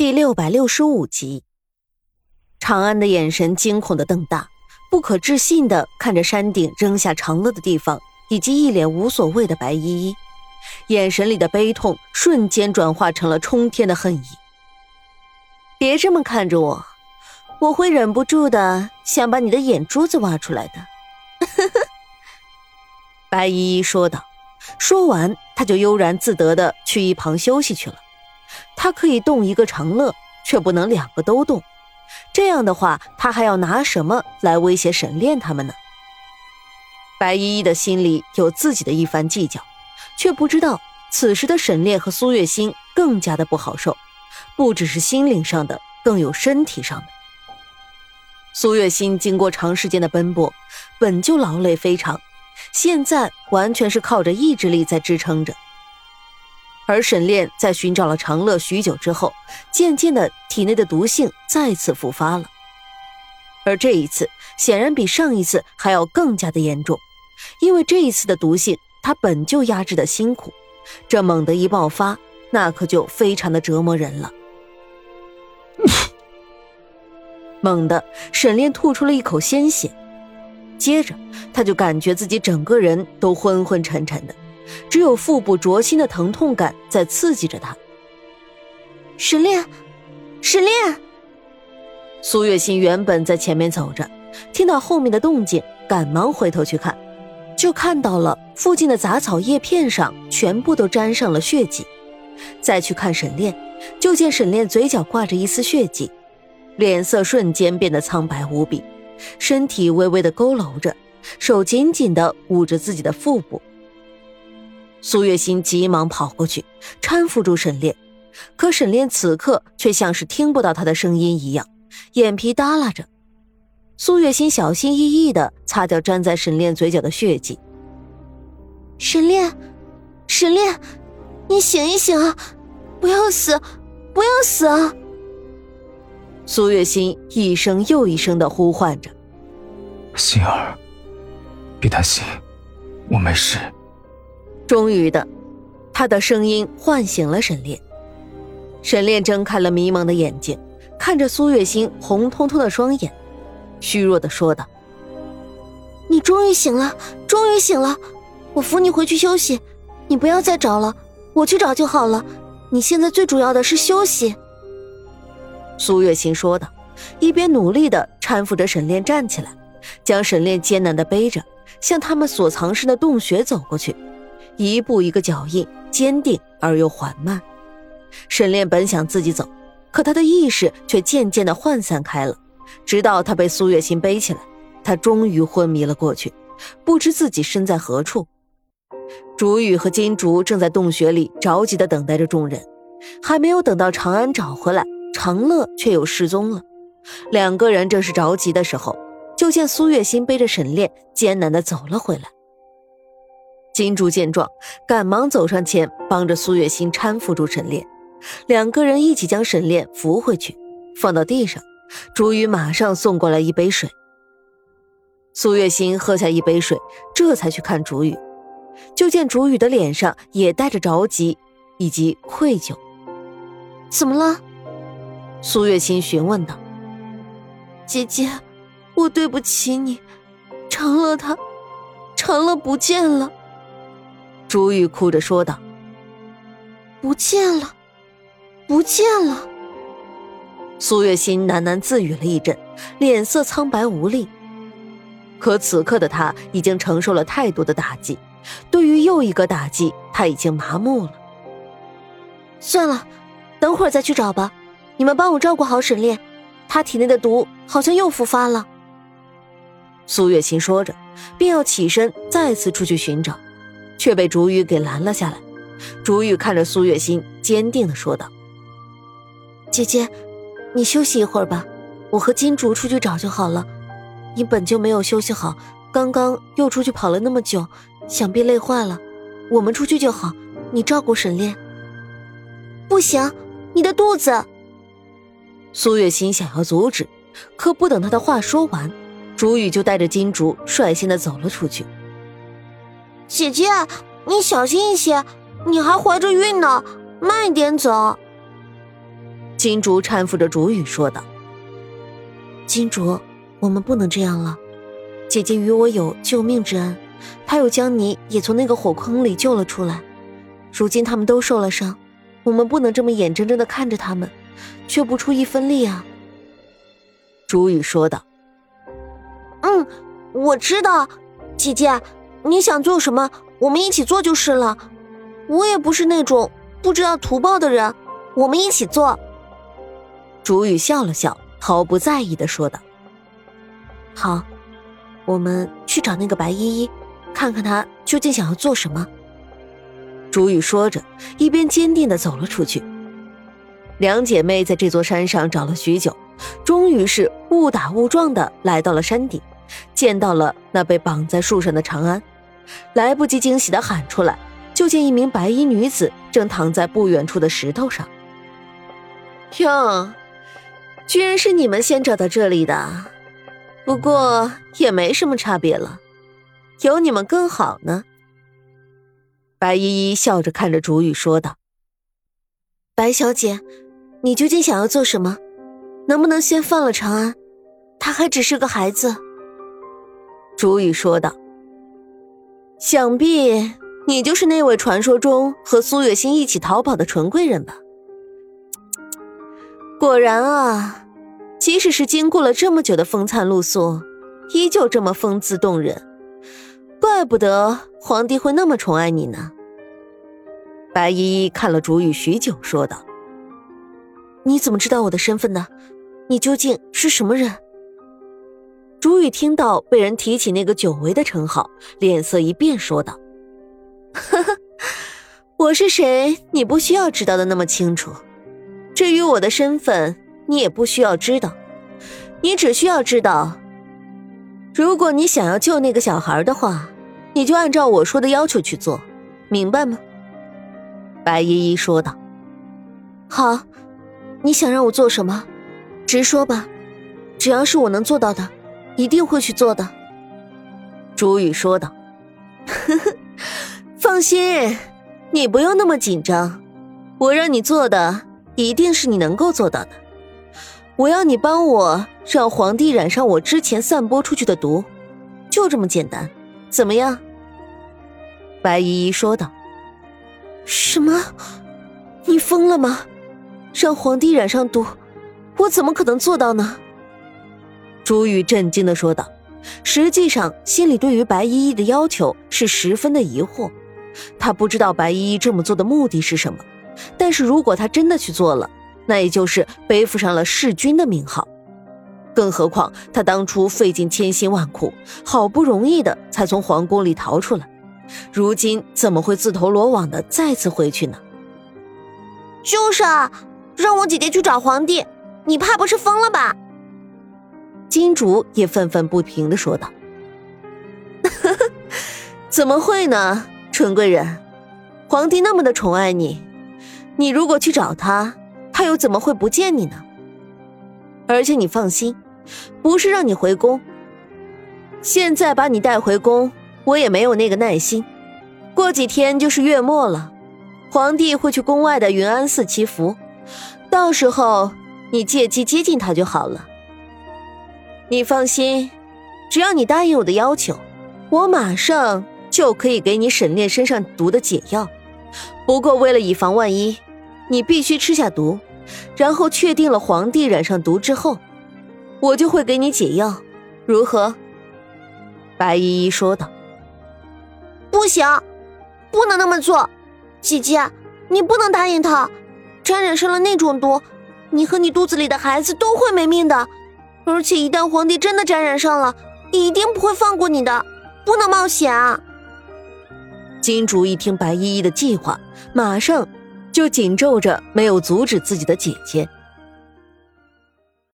第六百六十五集，长安的眼神惊恐的瞪大，不可置信的看着山顶扔下长乐的地方，以及一脸无所谓的白依依，眼神里的悲痛瞬间转化成了冲天的恨意。别这么看着我，我会忍不住的想把你的眼珠子挖出来的。白依依说道，说完，她就悠然自得的去一旁休息去了。他可以动一个长乐，却不能两个都动。这样的话，他还要拿什么来威胁沈炼他们呢？白依依的心里有自己的一番计较，却不知道此时的沈炼和苏月心更加的不好受，不只是心灵上的，更有身体上的。苏月心经过长时间的奔波，本就劳累非常，现在完全是靠着意志力在支撑着。而沈炼在寻找了长乐许久之后，渐渐的体内的毒性再次复发了，而这一次显然比上一次还要更加的严重，因为这一次的毒性他本就压制的辛苦，这猛的一爆发，那可就非常的折磨人了。猛地，沈炼吐出了一口鲜血，接着他就感觉自己整个人都昏昏沉沉的。只有腹部灼心的疼痛感在刺激着他。沈炼，沈炼。苏月心原本在前面走着，听到后面的动静，赶忙回头去看，就看到了附近的杂草叶片上全部都沾上了血迹。再去看沈炼，就见沈炼嘴角挂着一丝血迹，脸色瞬间变得苍白无比，身体微微的佝偻着，手紧紧的捂着自己的腹部。苏月心急忙跑过去，搀扶住沈炼，可沈炼此刻却像是听不到他的声音一样，眼皮耷拉着。苏月心小心翼翼的擦掉粘在沈炼嘴角的血迹。沈炼，沈炼，你醒一醒啊！不要死，不要死啊！苏月心一声又一声的呼唤着：“心儿，别担心，我没事。”终于的，他的声音唤醒了沈炼。沈炼睁开了迷蒙的眼睛，看着苏月心红彤彤的双眼，虚弱的说道：“你终于醒了，终于醒了，我扶你回去休息。你不要再找了，我去找就好了。你现在最主要的是休息。”苏月心说道，一边努力的。搀扶着沈炼站起来，将沈炼艰难的。背着，向他们所藏身的。洞穴走过去。一步一个脚印，坚定而又缓慢。沈炼本想自己走，可他的意识却渐渐的涣散开了。直到他被苏月心背起来，他终于昏迷了过去，不知自己身在何处。竹雨和金竹正在洞穴里着急的等待着众人，还没有等到长安找回来，长乐却又失踪了。两个人正是着急的时候，就见苏月心背着沈炼艰难的走了回来。金珠见状，赶忙走上前，帮着苏月心搀扶住沈炼，两个人一起将沈炼扶回去，放到地上。朱雨马上送过来一杯水。苏月心喝下一杯水，这才去看竹雨，就见竹雨的脸上也带着着急以及愧疚。怎么了？苏月心询问道。姐姐，我对不起你，长乐他，长乐不见了。朱玉哭着说道：“不见了，不见了。”苏月心喃喃自语了一阵，脸色苍白无力。可此刻的他已经承受了太多的打击，对于又一个打击，他已经麻木了。算了，等会儿再去找吧。你们帮我照顾好沈炼，他体内的毒好像又复发了。苏月心说着，便要起身再次出去寻找。却被竹雨给拦了下来。竹雨看着苏月心，坚定的说道：“姐姐，你休息一会儿吧，我和金竹出去找就好了。你本就没有休息好，刚刚又出去跑了那么久，想必累坏了。我们出去就好，你照顾沈炼。不行，你的肚子。”苏月心想要阻止，可不等他的话说完，竹雨就带着金竹率先的走了出去。姐姐，你小心一些，你还怀着孕呢，慢一点走。金竹搀扶着竹雨说道：“金竹，我们不能这样了。姐姐与我有救命之恩，她又将你也从那个火坑里救了出来。如今他们都受了伤，我们不能这么眼睁睁的看着他们，却不出一分力啊。”竹雨说道：“嗯，我知道，姐姐，你想做什么，我们一起做就是了。我也不是那种不知道图报的人，我们一起做。”竹雨笑了笑，毫不在意的说道：“好，我们去找那个白依依，看看她究竟想要做什么。”竹雨说着，一边坚定的走了出去。两姐妹在这座山上找了许久，终于是误打误撞的来到了山顶，见到了那被绑在树上的长安。来不及惊喜的喊出来，就见一名白衣女子正躺在不远处的石头上。哟。居然是你们先找到这里的，不过也没什么差别了，有你们更好呢。白依依笑着看着竹雨说道：“白小姐，你究竟想要做什么？能不能先放了长安？他还只是个孩子。”竹雨说道：“想必你就是那位传说中和苏月心一起逃跑的纯贵人吧？”果然啊，即使是经过了这么久的风餐露宿，依旧这么风姿动人，怪不得皇帝会那么宠爱你呢。白依依看了竹雨许久，说道：“你怎么知道我的身份呢？你究竟是什么人？”竹雨听到被人提起那个久违的称号，脸色一变，说道：“呵呵，我是谁？你不需要知道的那么清楚。”至于我的身份，你也不需要知道，你只需要知道，如果你想要救那个小孩的话，你就按照我说的要求去做，明白吗？白依依说道。好，你想让我做什么，直说吧，只要是我能做到的，一定会去做的。朱雨说道。呵呵，放心，你不用那么紧张，我让你做的。一定是你能够做到的。我要你帮我让皇帝染上我之前散播出去的毒，就这么简单，怎么样？白依依说道。什么？你疯了吗？让皇帝染上毒，我怎么可能做到呢？朱玉震惊的说道。实际上，心里对于白依依的要求是十分的疑惑，他不知道白依依这么做的目的是什么。但是如果他真的去做了，那也就是背负上了弑君的名号。更何况他当初费尽千辛万苦，好不容易的才从皇宫里逃出来，如今怎么会自投罗网的再次回去呢？就是啊，让我姐姐去找皇帝，你怕不是疯了吧？金竹也愤愤不平的说道：“ 怎么会呢，纯贵人，皇帝那么的宠爱你。”你如果去找他，他又怎么会不见你呢？而且你放心，不是让你回宫。现在把你带回宫，我也没有那个耐心。过几天就是月末了，皇帝会去宫外的云安寺祈福，到时候你借机接近他就好了。你放心，只要你答应我的要求，我马上就可以给你沈炼身上毒的解药。不过为了以防万一。你必须吃下毒，然后确定了皇帝染上毒之后，我就会给你解药，如何？白依依说道。不行，不能那么做，姐姐，你不能答应他。沾染上了那种毒，你和你肚子里的孩子都会没命的。而且一旦皇帝真的沾染上了，一定不会放过你的，不能冒险啊！金主一听白依依的计划，马上。就紧皱着，没有阻止自己的姐姐。